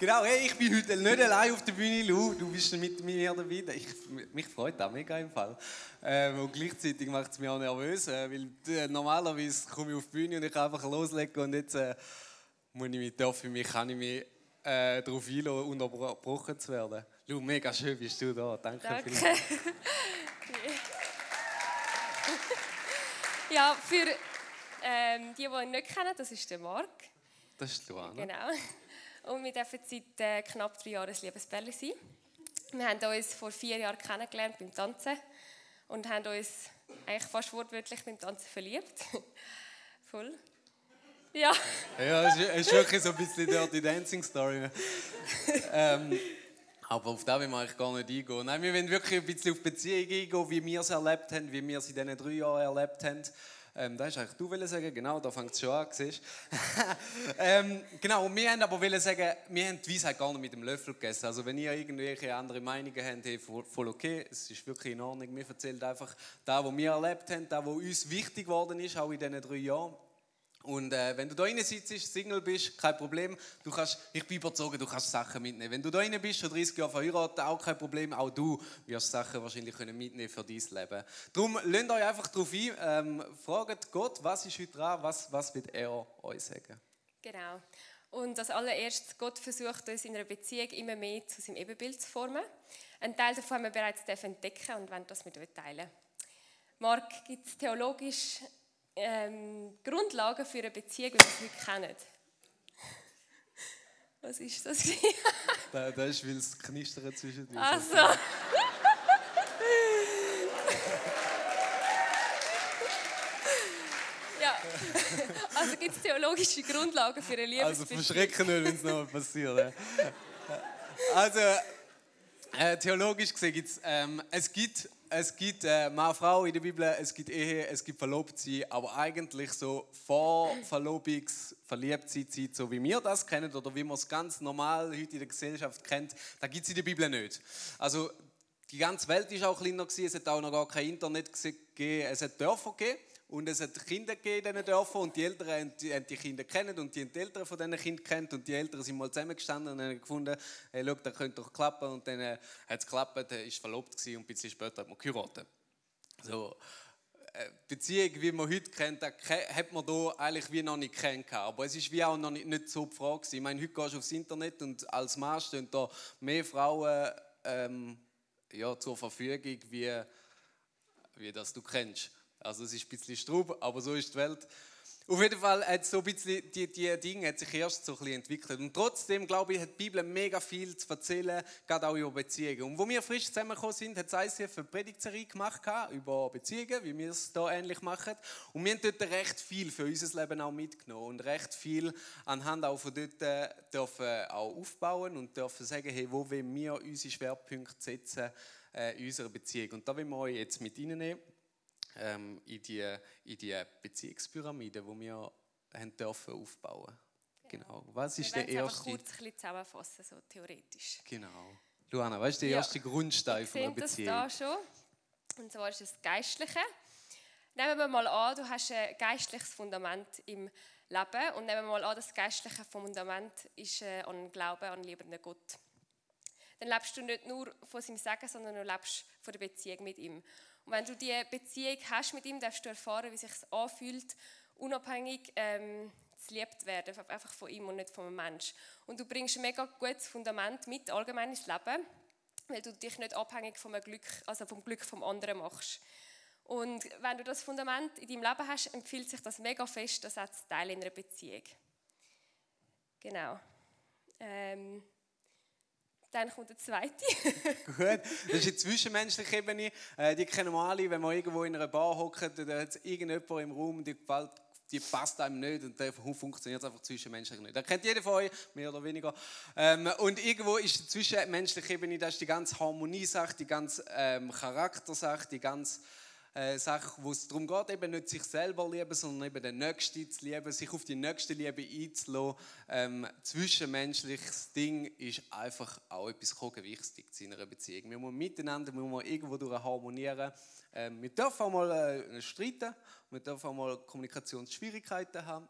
Genau, hey, ich bin heute nicht allein auf der Bühne, Lu. Du bist mit mir dabei. Ich, mich freut das mega im Fall. Ähm, und gleichzeitig macht es mich auch nervös, äh, weil äh, normalerweise komme ich auf die Bühne und ich kann einfach loslegen und jetzt äh, muss ich mich, darf ich mich, kann ich mich äh, darauf einlassen, unterbrochen zu werden. Lu, mega schön bist du da. Danke, Danke. ja, für ähm, die, die ihn nicht kennen, das ist der Marc. Das ist Luana. Genau. Und wir dürfen seit äh, knapp drei Jahren ein Liebespärchen sein. Wir haben uns vor vier Jahren kennengelernt beim Tanzen und haben uns eigentlich fast wortwörtlich beim Tanzen verliebt. Voll. Ja. Ja, es ist, ist wirklich so ein bisschen Dirty Dancing Story. ähm, aber auf das will eigentlich gar nicht eingehen. Nein, wir wollen wirklich ein bisschen auf Beziehungen eingehen, wie wir es erlebt haben, wie wir es in diesen drei Jahren erlebt haben. Ähm, das ist eigentlich du wollen sagen, genau, da fängt es schon an, siehst ähm, Genau, und wir haben aber wollen sagen, wir haben die Weisheit gar nicht mit dem Löffel gegessen. Also wenn ihr irgendwelche andere Meinungen habt, hey, voll okay, es ist wirklich in Ordnung. Wir erzählen einfach das, was wir erlebt haben, das, was uns wichtig geworden ist, auch in diesen drei Jahren. Und äh, wenn du da rein sitzt, Single bist, kein Problem. Du kannst, ich bin überzeugt, du kannst Sachen mitnehmen. Wenn du da rein bist, schon 30 Jahre verheiratet, auch kein Problem. Auch du wirst Sachen wahrscheinlich können mitnehmen für dein Leben. Darum lasst euch einfach darauf ein. Ähm, fragt Gott, was ist heute dran? Was, was wird er euch sagen? Genau. Und als allererstes, Gott versucht uns in einer Beziehung immer mehr zu seinem Ebenbild zu formen. Ein Teil davon haben wir bereits entdecken und wollen das mit euch teilen. Mark, gibt es theologisch ähm, Grundlagen für eine Beziehung, wie wir es heute kennen. Was ist das? das, das ist, weil es knistert zwischen uns. Also. ja. Also gibt es theologische Grundlagen für eine Liebesbeziehung? Also verschrecken nicht, wenn es nochmal passiert. Also, äh, theologisch gesehen gibt's, ähm, es gibt es gibt äh, Mann, Frau in der Bibel, es gibt Ehe, es gibt Verlobtsein, aber eigentlich so vor Verlobungs, Verliebtsein, so wie wir das kennen oder wie man es ganz normal heute in der Gesellschaft kennt, da gibt es in der Bibel nicht. Also die ganze Welt ist auch kleiner gewesen, es hat auch noch gar kein Internet gegeben, es hat Dörfer gegeben und es hat Kinder gegeben in diesen Dörfern und die Eltern haben die, die Kinder kennen und die haben die Eltern von diesen Kindern kennt und die Eltern sind mal zusammengestanden und haben gefunden, hey, schau, das könnte doch klappen und dann äh, hat es geklappt, er war verlobt und ein bisschen später hat man geheiratet. So, äh, Beziehung, wie man heute kennt, hat man hier eigentlich wie noch nicht kennengelernt. Aber es ist wie auch noch nicht, nicht so die Frage. Ich meine, heute gehst du aufs Internet und als Mann stehen da mehr Frauen ähm, ja, zur Verfügung, wie, wie das du kennst. Also es ist ein bisschen Strub, aber so ist die Welt. Auf jeden Fall hat so ein bisschen die, die Dinge hat sich erst so ein bisschen entwickelt. Und trotzdem, glaube ich, hat die Bibel mega viel zu erzählen, gerade auch über Beziehungen. Und wo wir frisch zusammengekommen sind, hat ICF eine Predigtserie gemacht über Beziehungen, wie wir es hier ähnlich machen. Und wir haben dort recht viel für unser Leben auch mitgenommen und recht viel anhand auch von dort äh, dürfen auch aufbauen und dürfen sagen, hey, wo wollen wir unsere Schwerpunkte setzen äh, in unserer Beziehung. Und da wollen wir euch jetzt mit reinnehmen ähm, in, die, in die Beziehungspyramide, die wir haben dürfen aufbauen Genau. Was ist wir der erste? kurz ein bisschen zusammenfassen, so theoretisch. Genau. Luana, was ist der ja. erste Grundstein von einer Beziehung? das da schon. Und zwar ist es das Geistliche. Nehmen wir mal an, du hast ein geistliches Fundament im Leben und nehmen wir mal an, das geistliche Fundament ist äh, an Glauben an liebenden Gott. Dann lebst du nicht nur von seinem Segen, sondern du lebst von der Beziehung mit ihm. Und wenn du diese Beziehung hast mit ihm, darfst du erfahren, wie es sich anfühlt, unabhängig ähm, zu liebt werden, einfach von ihm und nicht von einem Menschen. Und du bringst ein mega gutes Fundament mit, allgemein ins Leben, weil du dich nicht abhängig vom Glück, also vom Glück vom anderen machst. Und wenn du das Fundament in deinem Leben hast, empfiehlt sich das mega fest, das zu teilen in einer Beziehung. Genau. Ähm, dann kommt der zweite. Gut, das ist die zwischenmenschliche Ebene. Äh, die kennen wir alle, wenn man irgendwo in einer Bar hockt, da hat irgendjemand im Raum, die gefällt die passt einem nicht und dann funktioniert es einfach zwischenmenschlich nicht. Das kennt jeder von euch, mehr oder weniger. Ähm, und irgendwo ist die zwischenmenschliche Ebene, das ist die ganze Harmonie-Sache, die ganze ähm, Charaktersache, die ganze äh, Sache, wo es darum geht, eben nicht sich selber lieben, sondern eben den Nächsten zu lieben, sich auf die nächste Liebe einzulassen. Ähm, zwischenmenschliches Ding ist einfach auch etwas wichtig in einer Beziehung. Wir müssen miteinander wir müssen irgendwo durch harmonieren. Ähm, wir dürfen auch mal äh, streiten, wir dürfen auch mal Kommunikationsschwierigkeiten haben.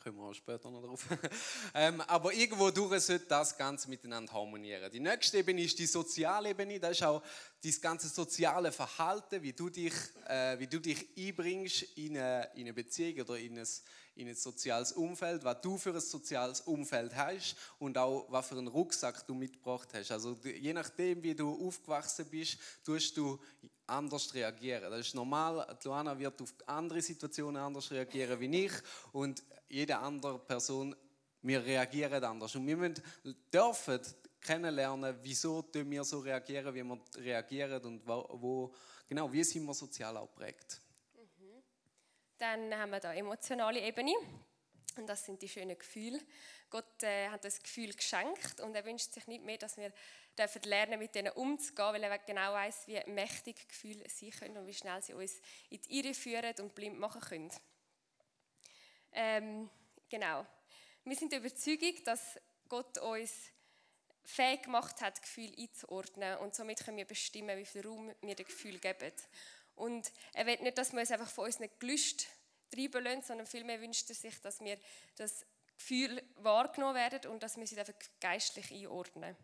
Kommen wir auch später noch drauf. ähm, aber irgendwo durch sollte das Ganze miteinander harmonieren. Die nächste Ebene ist die soziale Ebene. Das ist auch das ganze soziale Verhalten, wie du dich, äh, wie du dich einbringst in eine, in eine Beziehung oder in ein, in ein soziales Umfeld, was du für ein soziales Umfeld hast und auch was für einen Rucksack du mitgebracht hast. Also je nachdem, wie du aufgewachsen bist, tust du anders reagieren. Das ist normal. Luana wird auf andere Situationen anders reagieren wie ich und jede andere Person, wir reagieren anders. Und wir müssen, dürfen kennenlernen, wieso wir so reagieren, wie wir reagieren und wo, wo genau, wie sind wir sozial auch prägt. Mhm. Dann haben wir da emotionale Ebene. Und das sind die schönen Gefühle. Gott äh, hat das Gefühl geschenkt und er wünscht sich nicht mehr, dass wir dürfen lernen, mit denen umzugehen, weil er genau weiß, wie mächtig Gefühle sein können und wie schnell sie uns in die Irre führen und blind machen können. Ähm, genau. Wir sind der Überzeugung, dass Gott uns fähig gemacht hat, Gefühle einzuordnen und somit können wir bestimmen, wie viel Raum wir dem Gefühl geben. Und er will nicht, dass wir uns einfach von unseren Gelüsten treiben lassen, sondern vielmehr wünscht er sich, dass wir das Gefühl wahrgenommen werden und dass wir sie einfach geistlich einordnen.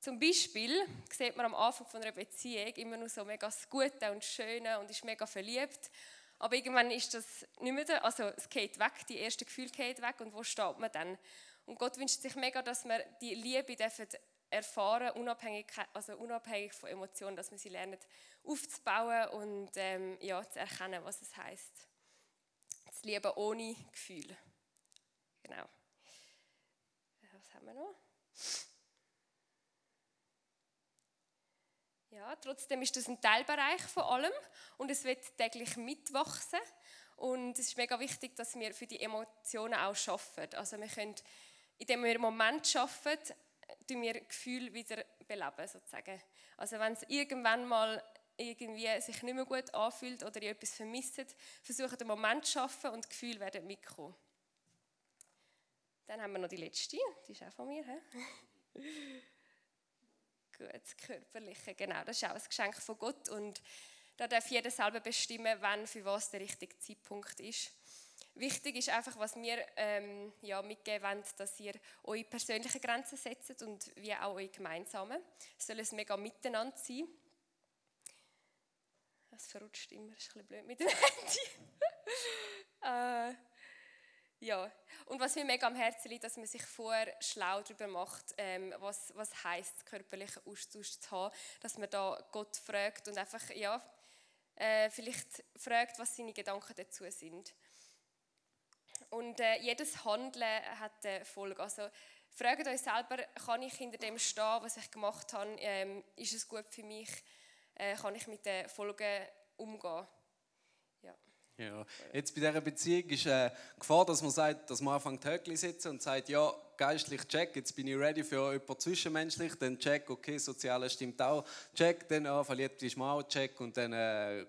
Zum Beispiel sieht man am Anfang von einer Beziehung immer nur so mega das Gute und Schöne und ist mega verliebt. Aber irgendwann ist das nicht mehr da, also es geht weg, die erste Gefühl geht weg und wo steht man dann? Und Gott wünscht sich mega, dass wir die Liebe dürfen erfahren, unabhängig, also unabhängig von Emotionen, dass wir sie lernen aufzubauen und ähm, ja, zu erkennen, was es heißt. Das Lieben ohne Gefühl. Genau. Was haben wir noch? Trotzdem ist das ein Teilbereich von allem und es wird täglich mitwachsen. Und es ist mega wichtig, dass wir für die Emotionen auch arbeiten. Also wir können, indem wir im Moment arbeiten, tun wir Gefühl wieder beleben, sozusagen. Also wenn es irgendwann mal irgendwie sich nicht mehr gut anfühlt oder ihr etwas vermisst, versuchen den Moment zu schaffen und Gefühle werden mitkommen. Dann haben wir noch die letzte, die ist auch von mir. He? Gut, das Körperliche, genau, das ist auch ein Geschenk von Gott und da darf jeder selber bestimmen, wann für was der richtige Zeitpunkt ist. Wichtig ist einfach, was wir ähm, ja, mitgeben wollen, dass ihr eure persönlichen Grenzen setzt und wie auch eure gemeinsamen. Es soll ein mega Miteinander sein. Das verrutscht immer, das ist ein bisschen blöd mit dem Handy. ja, und was mir mega am Herzen liegt, dass man sich vorher schlau darüber macht, ähm, was, was heisst, körperlichen Austausch zu haben, dass man da Gott fragt und einfach, ja, äh, vielleicht fragt, was seine Gedanken dazu sind. Und äh, jedes Handeln hat eine Folge. Also fragt euch selber, kann ich hinter dem stehen, was ich gemacht habe? Ähm, ist es gut für mich? Äh, kann ich mit den Folgen umgehen? Ja. Jetzt bei dieser Beziehung ist äh, Gefahr, dass man sagt, dass man anfängt Höckli sitzen und sagt, ja, geistlich check, jetzt bin ich ready für jemanden zwischenmenschlich, dann check, okay, soziale stimmt auch, check, dann ah, verliebt ist man check und dann äh,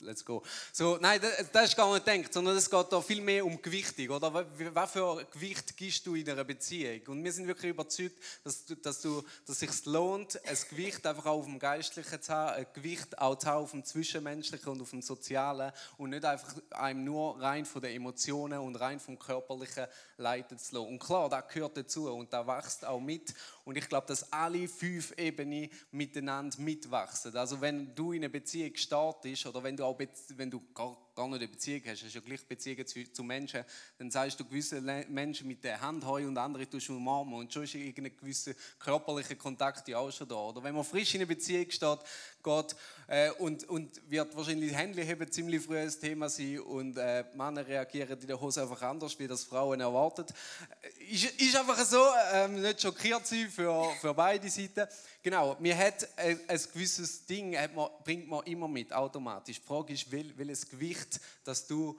let's go. So, nein, das, das ist gar nicht gedacht, sondern es geht da viel mehr um Gewichtung, oder? Was für Gewicht gibst du in einer Beziehung? Und wir sind wirklich überzeugt, dass, du, dass, du, dass es sich lohnt, ein Gewicht einfach auch auf dem Geistlichen zu haben, ein Gewicht auch zu haben auf dem Zwischenmenschlichen und auf dem Sozialen und nicht einfach einem nur rein von den Emotionen und rein vom Körperlichen leiten zu lassen. Und klar, das gehört dazu und da wächst auch mit. Und ich glaube, dass alle fünf Ebenen miteinander mitwachsen. Also wenn du in eine Beziehung startest oder wenn du auch wenn du gar, gar nicht eine Beziehung hast, hast ja gleich Beziehungen zu, zu, Menschen, dann sagst du gewisse Menschen mit der Hand heu und andere tust du umarmen und schon ist irgendein gewisser körperlicher Kontakt ja auch schon da. Oder wenn man frisch in eine Beziehung steht, geht äh, und, und wird wahrscheinlich Hände heben ziemlich früh ein Thema sein und äh, Männer reagieren in der Hose einfach anders, wie das Frauen erwartet. Äh, ist, ist einfach so, äh, nicht schockiert sein für, für beide Seiten. Genau, mir hat ein, ein gewisses Ding man, bringt man immer mit, automatisch. Die Frage ist, wel, welches Gewicht, das du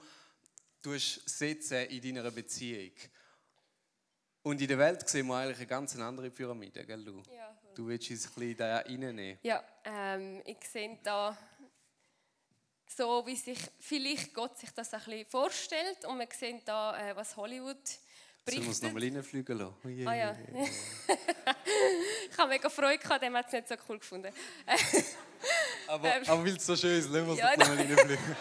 setzen in deiner Beziehung. Und in der Welt sehen wir eigentlich eine ganz andere Pyramide, gell du? Ja. Du willst uns ein bisschen da reinnehmen. Ja, ähm, ich sehe da so, wie sich vielleicht Gott sich das ein bisschen vorstellt. Und wir sehen da, äh, was Hollywood berichtet. Sollen wir es nochmal reinfliegen lassen? Oh, yeah, ah ja. Ich habe mega Freude gehabt, dem hat es nicht so cool gefunden. aber, ähm, aber weil es so schön ist, lassen wir es ja, nochmal reinfliegen.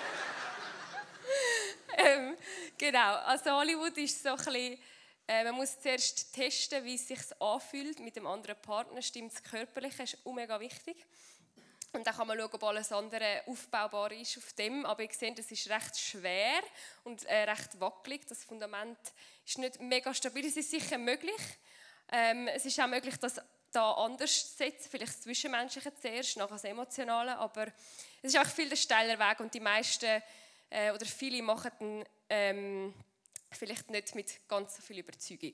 genau, also Hollywood ist so ein bisschen, äh, man muss zuerst testen, wie es sich anfühlt mit dem anderen Partner. Stimmt es körperlich? Das ist mega wichtig. Und dann kann man schauen, ob alles andere aufbaubar ist auf dem. Aber ich sehe, das ist recht schwer und äh, recht wackelig. Das Fundament ist nicht mega stabil. Es ist sicher möglich. Ähm, es ist auch möglich, das da anders zu setzen. Vielleicht das Zwischenmenschliche zuerst, nachher das Emotionale. Aber es ist auch viel der steiler Weg. Und die meisten äh, oder viele machen den ähm, vielleicht nicht mit ganz so viel Überzeugung.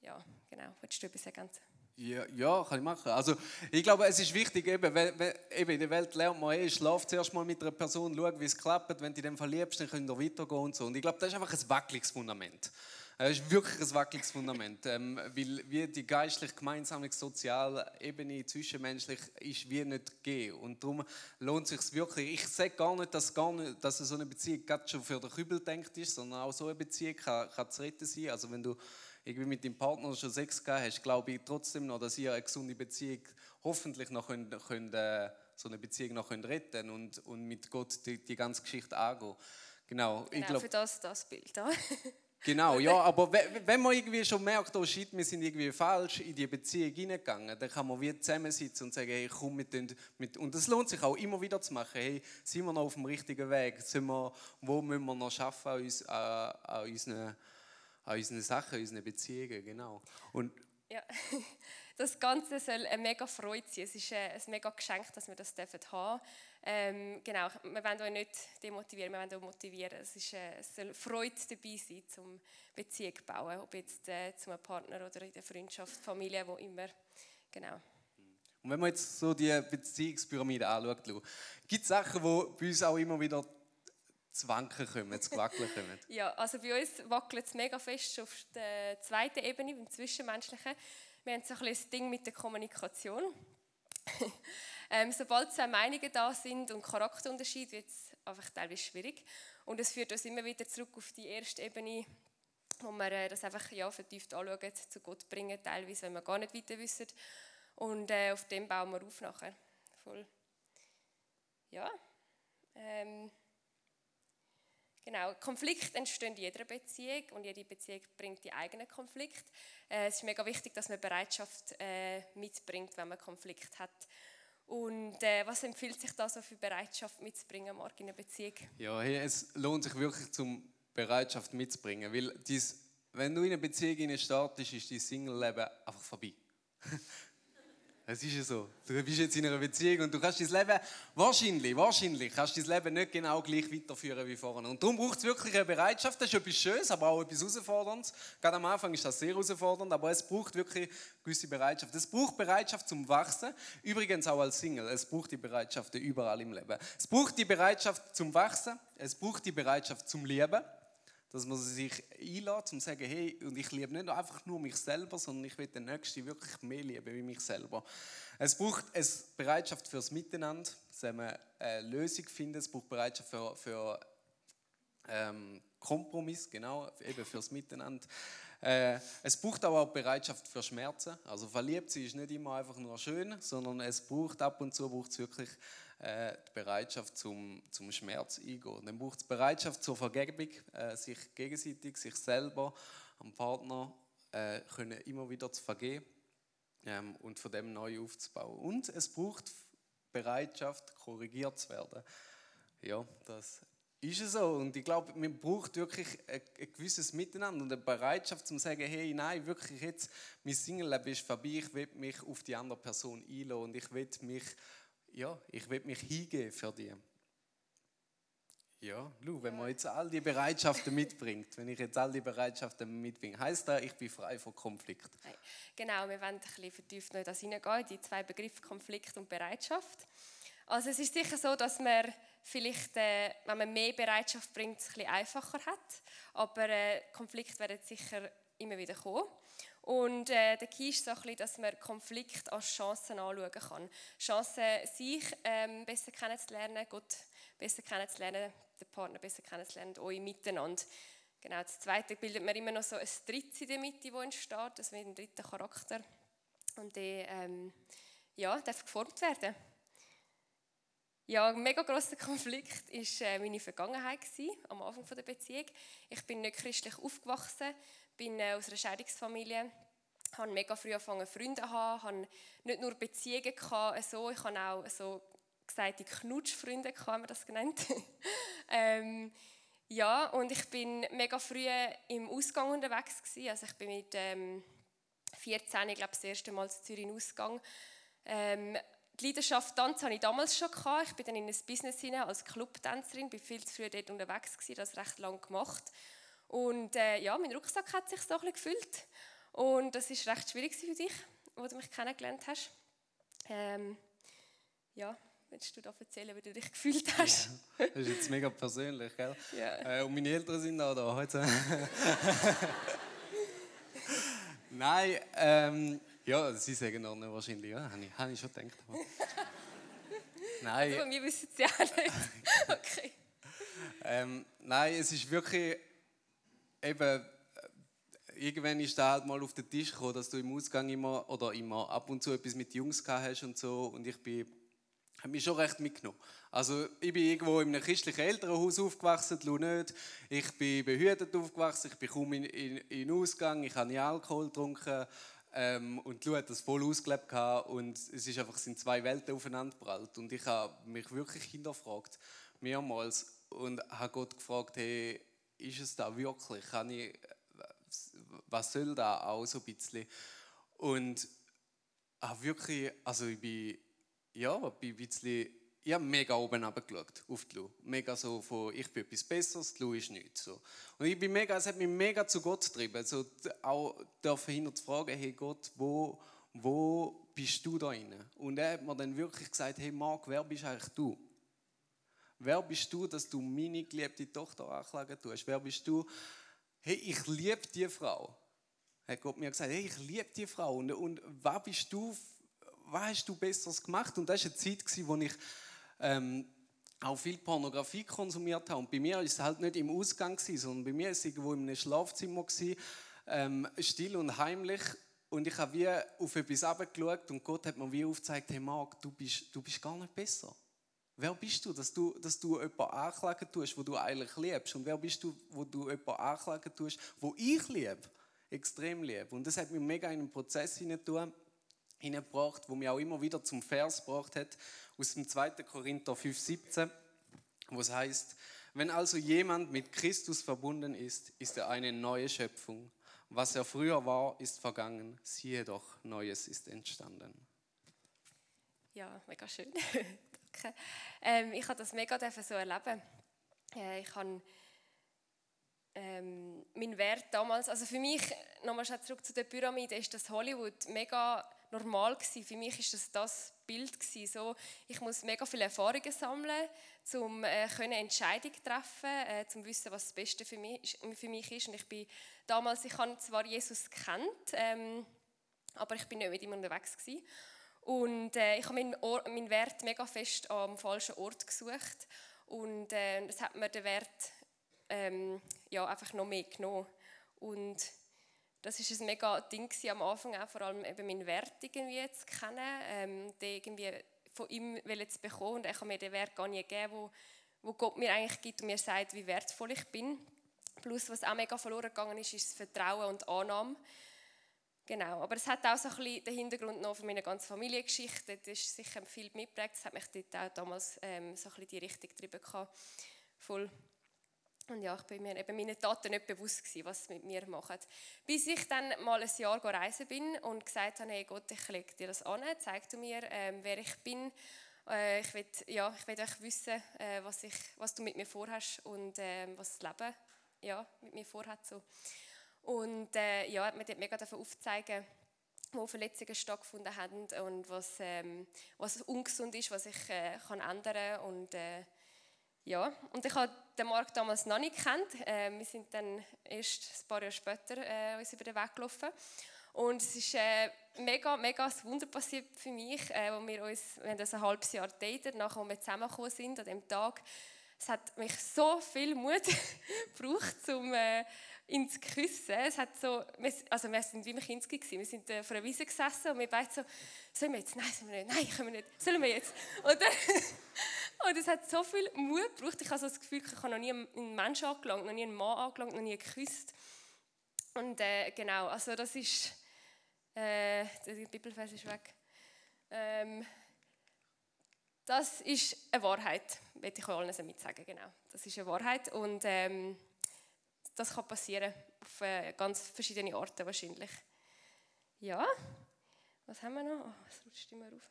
Ja, genau. Willst du etwas ergänzen? Ja, ja, kann ich machen. Also, ich glaube, es ist wichtig, eben, weil, weil, eben in der Welt lernt man eh, schlaf zuerst mal mit einer Person, schau, wie es klappt. Wenn du dem verliebst, dann könnt ihr weitergehen und so. Und ich glaube, das ist einfach ein wackeliges Fundament. Es ist wirklich ein wackeliges Fundament, ähm, weil wie die geistlich, gemeinsame, soziale Ebene zwischenmenschlich ist wie nicht gegeben. Und darum lohnt es sich wirklich. Ich sage gar nicht, dass, gar nicht, dass so eine Beziehung gerade schon für den Kübel denkt ist, sondern auch so eine Beziehung kann, kann zu retten sein. Also wenn du irgendwie mit deinem Partner schon Sex gehabt hast, glaube ich trotzdem noch, dass ihr eine gesunde Beziehung hoffentlich noch könnt, könnt, äh, so eine Beziehung noch könnt retten und, und mit Gott die, die ganze Geschichte angehen. Genau, genau ich glaub, für das das Bild. Genau, ja, aber wenn man irgendwie schon merkt, oh shit, wir sind irgendwie falsch in die Beziehung hineingegangen, dann kann man wie zusammensitzen und sagen, hey, komm mit, den, mit und das lohnt sich auch immer wieder zu machen, hey, sind wir noch auf dem richtigen Weg, sind wir, wo müssen wir noch schaffen an, uns, an, unseren, an unseren Sachen, an unseren Beziehungen, genau. Und ja, das Ganze soll eine mega Freude sein, es ist ein, ein mega Geschenk, dass wir das haben. dürfen ähm, genau, wir wollen euch nicht demotivieren, wir wollen euch motivieren. Es, ist, äh, es soll Freude dabei sein, zum Beziehung zu bauen, ob jetzt äh, zu einem Partner oder in der Freundschaft, Familie, wo immer. Genau. Und wenn man jetzt so die Beziehungspyramide anschaut, gibt es Sachen, die bei uns auch immer wieder zu wanken kommen, zu wackeln kommen? ja, also bei uns wackelt es mega fest auf der zweiten Ebene, beim Zwischenmenschlichen. Wir haben so ein bisschen das Ding mit der Kommunikation. Ähm, sobald zwei Meinungen da sind und Charakterunterschied, wird es einfach teilweise schwierig. Und es führt uns immer wieder zurück auf die erste Ebene, wo wir äh, das einfach ja, vertieft anschauen, zu Gott bringen, teilweise, wenn wir gar nicht weiter wissen. Und äh, auf dem bauen wir auf nachher. Voll. Ja. Ähm, Genau, Konflikt entstehen in jeder Beziehung und jede Beziehung bringt die eigenen Konflikt. Äh, es ist mega wichtig, dass man Bereitschaft äh, mitbringt, wenn man Konflikt hat. Und äh, was empfiehlt sich da so für Bereitschaft mitzubringen, Marc, in einer Beziehung? Ja, hey, es lohnt sich wirklich, zum Bereitschaft mitzubringen, weil dies, wenn du in eine Beziehung startest, ist dein Single-Leben einfach vorbei. Es ist ja so. Du bist jetzt in einer Beziehung und du kannst dein Leben, wahrscheinlich, wahrscheinlich, kannst dein Leben nicht genau gleich weiterführen wie vorher. Und darum braucht es wirklich eine Bereitschaft. Das ist etwas Schönes, aber auch etwas Herausforderndes. Gerade am Anfang ist das sehr herausfordernd, aber es braucht wirklich eine gewisse Bereitschaft. Es braucht Bereitschaft zum Wachsen. Übrigens auch als Single. Es braucht die Bereitschaft überall im Leben. Es braucht die Bereitschaft zum Wachsen. Es braucht die Bereitschaft zum Lieben dass man sich einlädt, um zu sagen, hey, und ich liebe nicht einfach nur mich selber, sondern ich will den Nächsten wirklich mehr lieben wie mich selber. Es braucht eine Bereitschaft fürs Miteinander, dass man eine Lösung findet. Es braucht Bereitschaft für, für ähm, Kompromiss, genau, eben fürs Miteinander. Äh, es braucht aber auch Bereitschaft für Schmerzen. Also verliebt sein ist nicht immer einfach nur schön, sondern es braucht ab und zu braucht wirklich äh, die Bereitschaft zum, zum Schmerz eingehen. Dann braucht es Bereitschaft zur Vergebung, äh, sich gegenseitig, sich selber, am Partner äh, können immer wieder zu vergeben ähm, und von dem neu aufzubauen. Und es braucht Bereitschaft, korrigiert zu werden. Ja, das ist es so. Und ich glaube, man braucht wirklich ein, ein, gewisses Miteinander und eine Bereitschaft, zu sagen, hey, nein, wirklich jetzt, mein Single-Leben ist vorbei, ich will mich auf die andere Person einlassen und ich will mich ja, ich will mich hingeben für die. Ja, Lu, wenn man jetzt all die Bereitschaften mitbringt, wenn ich jetzt all die Bereitschaften mitbringe, heißt das, ich bin frei von Konflikt? Genau, wir wollen ein bisschen vertieft noch das hineingehen, die zwei Begriffe Konflikt und Bereitschaft. Also es ist sicher so, dass man vielleicht, äh, wenn man mehr Bereitschaft bringt, es ein bisschen einfacher hat, aber äh, Konflikte werden sicher immer wieder kommen. Und äh, der Key ist so ein bisschen, dass man Konflikt als Chancen anschauen kann. Chancen, sich ähm, besser kennenzulernen, Gott besser kennenzulernen, den Partner besser kennenzulernen euch miteinander. Genau, das Zweite bildet man immer noch so ein Drittes in der Mitte, das entsteht, das wird ein dritter Charakter. Und der ähm, ja, darf geformt werden. ja, ein mega grosser Konflikt war äh, meine Vergangenheit gewesen, am Anfang der Beziehung. Ich bin nicht christlich aufgewachsen, bin äh, aus einer Scheidungsfamilie, habe mega früh angefangen Freunde zu haben, habe nicht nur Beziehungen gehabt, so, ich habe auch so gesagt, die Knutschfreunde, haben wir das genannt. ähm, ja, und ich bin mega früh im Ausgang unterwegs gewesen. Also ich bin mit ähm, 14, ich glaube, das erste Mal zu Zürich in Ausgang. Ähm, die Leidenschaft Tanz hatte ich damals schon. Gehabt. Ich bin dann in ein Business hinein als Clubtänzerin, bin viel zu früh dort unterwegs gewesen, das recht lang gemacht. Und äh, ja, mein Rucksack hat sich so ein bisschen gefüllt. Und das ist recht schwierig für dich, wo du mich kennengelernt hast. Ähm, ja, Willst du da erzählen, wie du dich gefühlt hast? Ja, das ist jetzt mega persönlich, gell? Ja. Äh, und meine Eltern sind auch da heute. Nein, ähm, ja, sie sagen auch nicht wahrscheinlich, ja, habe ich, habe ich schon gedacht. nein. Aber wir wissen es ja auch nicht. okay. Ähm, nein, es ist wirklich eben, äh, irgendwann ist da halt mal auf den Tisch gekommen, dass du im Ausgang immer oder immer ab und zu etwas mit Jungs gehabt hast und so und ich bin hat mich schon recht mitgenommen. Also ich bin irgendwo in einem christlichen Elternhaus aufgewachsen, du nicht. Ich bin behütet aufgewachsen, ich bin kaum in, in, Ausgang, ich habe nie Alkohol getrunken ähm, und Lou hat das voll ausgelebt und es ist einfach, sind zwei Welten aufeinander geprallt und ich habe mich wirklich hinterfragt, mehrmals, und habe Gott gefragt, hey, ist es da wirklich? Kann ich, was soll da auch so ein bisschen? Und habe wirklich, also ich bin ja, bin ein bisschen, ich habe mega oben runtergeschaut auf die Lu. Mega so von, ich bin etwas Besseres, die Lu ist nichts. So. Und ich bin mega, es hat mich mega zu Gott getrieben. So, auch dürfen hinter zu fragen, hey Gott, wo, wo bist du da drin? Und er hat mir dann wirklich gesagt, hey Marc, wer bist eigentlich du? Wer bist du, dass du meine geliebte Tochter anklagen tust? Wer bist du? Hey, ich liebe die Frau. Hat Gott mir gesagt, hey, ich liebe die Frau. Und, und was bist du was hast du Besseres gemacht? Und das war eine Zeit, wo ich ähm, auch viel Pornografie konsumiert habe. Und bei mir war es halt nicht im Ausgang, sondern bei mir war es irgendwo in einem Schlafzimmer, ähm, still und heimlich. Und ich habe wie auf etwas abgeschaut und Gott hat mir wie aufgezeigt, hey Marc, du bist, du bist gar nicht besser. Wer bist du, dass du, dass du jemanden anklagen tust, wo du eigentlich liebst? Und wer bist du, wo du jemanden anklagen tust, wo ich liebe? Extrem liebe. Und das hat mich mega in einen Prozess hinein hineingebracht, wo mir auch immer wieder zum Vers gebracht hat, aus dem 2. Korinther 5,17, wo es heißt, wenn also jemand mit Christus verbunden ist, ist er eine neue Schöpfung. Was er früher war, ist vergangen. Siehe doch, Neues ist entstanden. Ja, mega schön. Danke. Ähm, ich habe das mega so erleben. Äh, ich habe ähm, mein Wert damals, also für mich, nochmal zurück zu der Pyramide, ist das Hollywood mega normal gewesen. Für mich ist das das Bild gewesen. So, ich muss mega viele Erfahrungen sammeln, um äh, können Entscheidungen treffen, äh, zum wissen, was das Beste für mich, für mich ist. Und ich bin damals, ich habe zwar Jesus kennt, ähm, aber ich bin nicht mit ihm unterwegs gewesen. Und äh, ich habe meinen, meinen Wert mega fest am falschen Ort gesucht und äh, das hat mir den Wert ähm, ja, einfach noch mehr genommen. Und das ist ein mega Ding am Anfang, auch vor allem eben meinen Wert irgendwie zu kennen, ähm, den irgendwie von ihm zu bekommen. Und er kann mir den Wert gar nicht geben, wo, wo Gott mir eigentlich gibt und mir sagt, wie wertvoll ich bin. Plus, was auch mega verloren gegangen ist, ist das Vertrauen und Annahme. Genau, aber es hat auch so ein bisschen den Hintergrund noch von meiner ganzen Familiengeschichte. Das ist sicher viel mitgeprägt. Das hat mich dort auch damals ähm, so ein bisschen die Richtung getrieben. Voll. Und ja, ich bin mir eben meinen Taten nicht bewusst gewesen, was sie mit mir machen. Bis ich dann mal ein Jahr reisen bin und gesagt habe, hey Gott, ich lege dir das an, zeig du mir, ähm, wer ich bin. Äh, ich will, ja, wissen, äh, was, ich, was du mit mir vorhast und äh, was das Leben ja, mit mir vorhat. So. Und äh, ja, mir dort mega aufzeigen, wo Verletzungen stattgefunden haben und was, ähm, was ungesund ist, was ich äh, kann ändern. Und, äh, ja, und ich habe den Markt damals noch nicht kennt. Äh, wir sind dann erst ein paar Jahre später äh, uns über den Weg gelaufen. Und es ist äh, mega, mega ein Wunder passiert für mich, äh, wo wir uns, wir haben das ein halbes Jahr datet, nachdem wir zusammengekommen sind an dem Tag. Es hat mich so viel Mut gebraucht, um äh, ihn zu küssen. Es hat so, wir, also wir sind wie Kinski gewesen. Wir sind äh, vor einer Wiese gesessen und wir beide so, sollen wir jetzt? Nein, sollen wir nicht. Nein, können wir nicht. Sollen wir jetzt? Und dann, Und es hat so viel Mut gebraucht. Ich habe so das Gefühl, ich habe noch nie einen Menschen angelangt, noch nie einen Mann angelangt, noch nie geküsst. Und äh, genau, also das ist... Äh, der Bibelvers ist weg. Ähm, das ist eine Wahrheit, möchte ich euch allen damit sagen, genau. Das ist eine Wahrheit und ähm, das kann passieren auf äh, ganz verschiedene Arten wahrscheinlich. Ja, was haben wir noch? Oh, es rutscht immer rauf.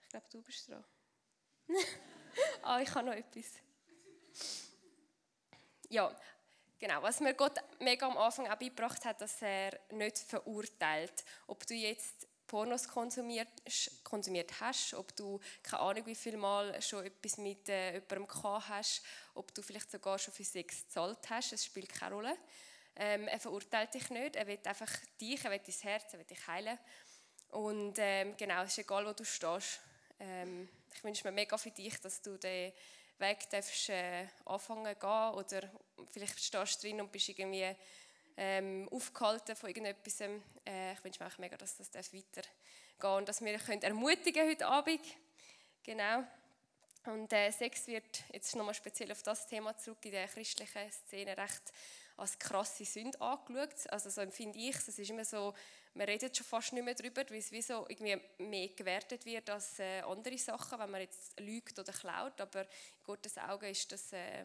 Ich glaube, du bist dran. ah, ich habe noch etwas. Ja, genau. Was mir Gott mega am Anfang auch beigebracht hat, dass er nicht verurteilt, ob du jetzt Pornos konsumiert, konsumiert hast, ob du keine Ahnung wie viel Mal schon etwas mit äh, jemandem gehabt hast, ob du vielleicht sogar schon für Sex gezahlt hast, es spielt keine Rolle. Ähm, er verurteilt dich nicht, er will einfach dich, er will dein Herz, er will dich heilen. Und ähm, genau, es ist egal, wo du stehst. Ähm, ich wünsche mir mega für dich, dass du den Weg darfst, äh, anfangen gehen oder vielleicht stehst du drin und bist irgendwie ähm, aufgehalten von irgendetwas. Äh, ich wünsche mir auch mega, dass das weitergehen darf und dass wir können ermutigen heute Abend. Genau. Und äh, Sex wird jetzt nochmal speziell auf das Thema zurück in der christlichen Szene recht als krasse Sünde angeschaut. Also so empfinde ich es. Es ist immer so, man redet schon fast nicht mehr darüber, weil es wie so irgendwie mehr gewertet wird als äh, andere Sachen, wenn man jetzt lügt oder klaut. Aber in Gottes Augen äh,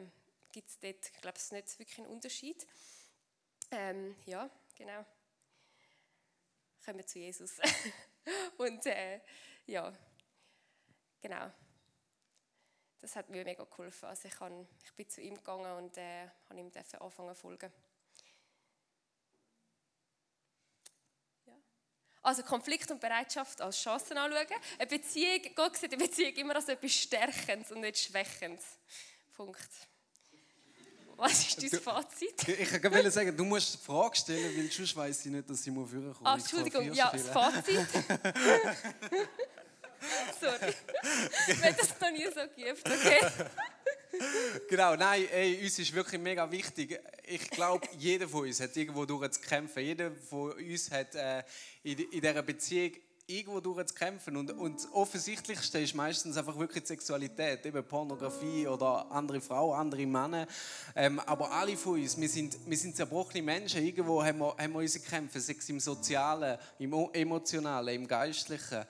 gibt es dort, ich glaube, es nicht wirklich einen Unterschied. Ähm, ja, genau. Kommen wir zu Jesus. Und äh, ja, genau. Das hat mir mega geholfen. Also ich, kann, ich bin zu ihm gegangen und äh, habe ihm anfangen zu folgen. Also Konflikt und Bereitschaft als Chancen anschauen. Eine Beziehung, Gott sieht eine Beziehung immer als etwas Stärkendes und nicht Schwächendes. Punkt. Was ist dein Fazit? Ich wollte sagen, du musst die Frage stellen, weil sonst weiss ich nicht, dass ich mal vorkommen Ah, Entschuldigung, ja, das Fazit. Sorry. Ich habe das noch nie so geübt, okay? genau, nein, ey, uns ist wirklich mega wichtig. Ich glaube, jeder von uns hat irgendwo durch zu kämpfen. Jeder von uns hat äh, in, in dieser Beziehung irgendwo durch zu kämpfen. Und, und das Offensichtlichste ist meistens einfach wirklich die Sexualität, eben Pornografie oder andere Frauen, andere Männer. Ähm, aber alle von uns, wir sind, wir sind zerbrochene Menschen. Irgendwo haben wir, haben wir unsere Kämpfe, sei es im Sozialen, im Emotionalen, im Geistlichen.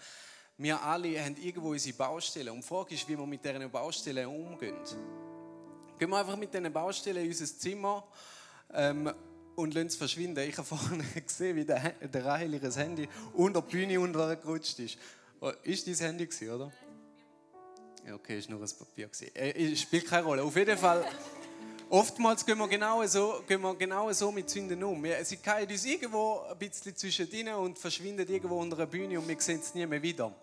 Wir alle haben irgendwo unsere Baustellen. Und die Frage ist, wie wir mit diesen Baustellen umgehen. Gehen wir einfach mit diesen Baustellen in unser Zimmer ähm, und lassen es verschwinden. Ich habe vorhin gesehen, wie der, der Rahel ihr Handy unter der Bühne untergerutscht ist. Oh, ist dein Handy gewesen, oder? Ja, okay, ist nur ein Papier gewesen. Äh, spielt keine Rolle. Auf jeden Fall, oftmals gehen wir genau so, gehen wir genau so mit Sünden um. Sie fallen uns irgendwo ein bisschen zwischen und verschwinden irgendwo unter der Bühne und wir sehen es nie mehr wieder.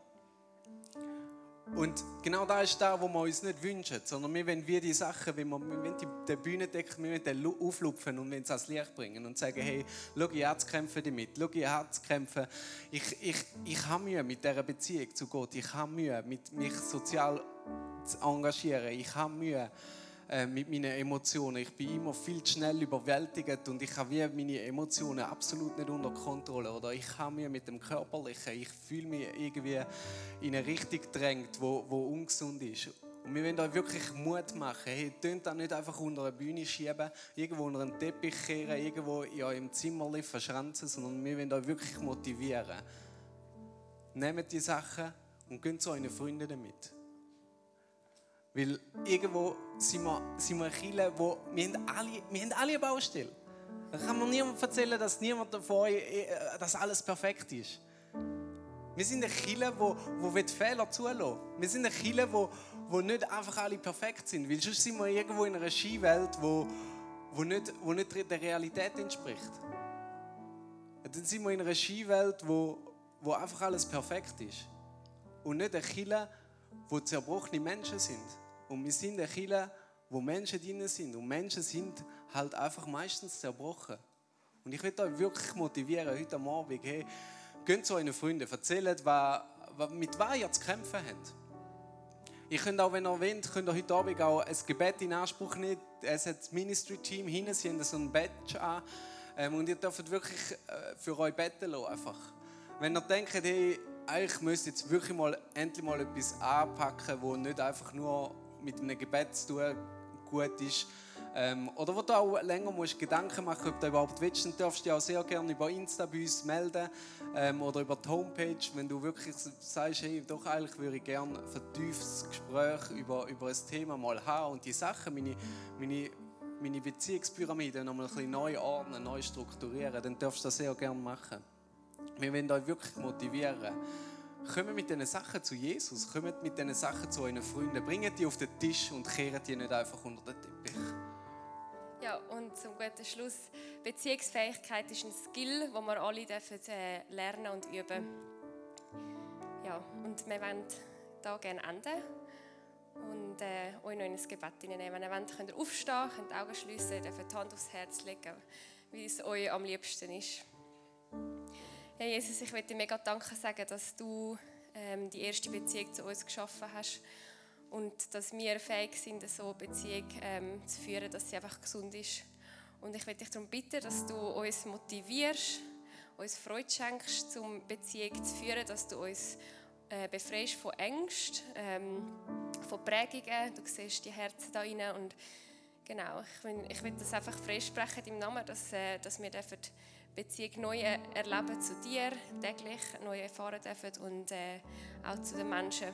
Und genau da ist da, wo wir uns nicht wünschen, sondern wir wollen wie die Sachen, wenn wir, wollen die, Bühne decken, wir den auflupfen und es ans Licht bringen und sagen, hey, schau, ich habe zu kämpfen damit, schau, ich habe zu kämpfen. Ich, ich, ich habe Mühe mit dieser Beziehung zu Gott, ich habe Mühe, mit mich sozial zu engagieren, ich habe Mühe, äh, mit meinen Emotionen. Ich bin immer viel zu schnell überwältigt und ich habe meine Emotionen absolut nicht unter Kontrolle. Oder ich habe mir mit dem Körperlichen, ich fühle mich irgendwie in eine Richtung gedrängt, wo, wo ungesund ist. Und wir wollen euch wirklich Mut machen. Hey, tönt das nicht einfach unter eine Bühne schieben, irgendwo unter einen Teppich kehren, irgendwo in eurem Zimmer verschranzen, sondern wir wollen euch wirklich motivieren. Nehmt die Sachen und geht zu euren Freunden damit. Weil irgendwo sind wir, sind wir eine Kirche, wo wir haben alle, wir haben alle eine Baustelle. Da kann man niemand erzählen, dass niemand davon, äh, dass alles perfekt ist. Wir sind eine Kirche, wo, wo Fehler zulassen Wir sind eine Kirche, wo, wo nicht einfach alle perfekt sind. Weil sonst sind wir irgendwo in einer Skiwelt, wo, wo, nicht, wo nicht der Realität entspricht. Dann sind wir in einer Skiwelt, wo, wo einfach alles perfekt ist. Und nicht eine Kirche, wo zerbrochene Menschen sind. Und wir sind eine Kirche, wo Menschen drin sind. Und Menschen sind halt einfach meistens zerbrochen. Und ich möchte euch wirklich motivieren, heute Abend, hey, geht zu euren Freunden, erzählt, mit wem ihr zu kämpfen habt. Ihr könnt auch, wenn ihr wollt, könnt ihr heute Abend auch ein Gebet in Anspruch nehmen. Es hat das Ministry-Team hinten, sie haben so ein Badge an. Ähm, und ihr dürft wirklich äh, für euch beten lassen, einfach. Wenn ihr denkt, hey, eigentlich müsste jetzt wirklich mal endlich mal etwas anpacken, wo nicht einfach nur mit einem Gebet zu tun gut ist. Ähm, oder wo du auch länger musst Gedanken machen ob du überhaupt willst, dann darfst du dich auch sehr gerne über Insta bei uns melden ähm, oder über die Homepage, wenn du wirklich sagst, hey, doch eigentlich würde ich gerne ein vertieftes Gespräch über, über ein Thema mal haben und die Sachen, meine, meine, meine Beziehungspyramide noch mal ein bisschen neu ordnen, neu strukturieren, dann darfst du das sehr gerne machen. Wir wollen euch wirklich motivieren. Kommt mit diesen Sachen zu Jesus, kommt mit diesen Sachen zu euren Freunden, bringt die auf den Tisch und kehrt die nicht einfach unter den Teppich. Ja, und zum guten Schluss, Beziehungsfähigkeit ist ein Skill, den wir alle dürfen, äh, lernen und üben. Ja, und wir wollen hier gerne enden und äh, euch noch in ein Gebet hineinnehmen. Wenn ihr wollt, könnt ihr aufstehen, könnt die Augen schließen, dürft die Hand aufs Herz legen, wie es euch am liebsten ist. Herr Jesus, ich möchte dir mega Danke sagen, dass du ähm, die erste Beziehung zu uns geschaffen hast und dass wir fähig sind, so eine Beziehung ähm, zu führen, dass sie einfach gesund ist. Und ich möchte dich darum bitten, dass du uns motivierst, uns Freude schenkst, um Beziehung zu führen, dass du uns äh, befreist von Ängsten, ähm, von Prägungen. Du siehst die Herzen da rein und genau, ich will, ich will das einfach freisprechen im Namen, dass, äh, dass wir dürfen Beziehung neu erleben zu dir, täglich neu erfahren dürfen und äh, auch zu den Menschen.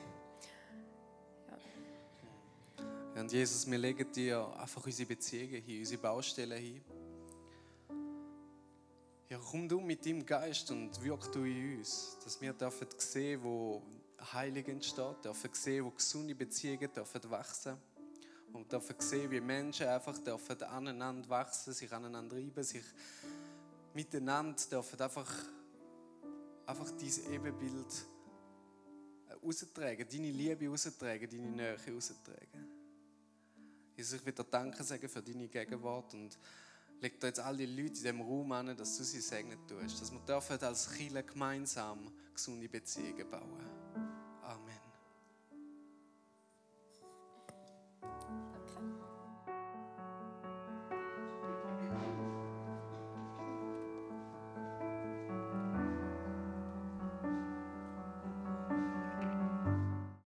Ja. Und Jesus, wir legen dir einfach unsere Beziehungen hin, unsere Baustellen hin. Ja, komm du mit deinem Geist und wirk du in uns, dass wir dürfen sehen, wo Heilig entsteht, dürfen sehen, wo gesunde Beziehungen dürfen wachsen und dürfen sehen, wie Menschen einfach dürfen aneinander wachsen, sich aneinander reiben, sich miteinander dürfen einfach, einfach dein Ebenbild austragen, deine Liebe austragen, deine Nähe austragen. Jesus, ich will dir Danke sagen für deine Gegenwart und leg dir jetzt all die Leute in diesem Raum an, dass du sie segnen tust, dass wir dürfen als Kirche gemeinsam gesunde Beziehungen bauen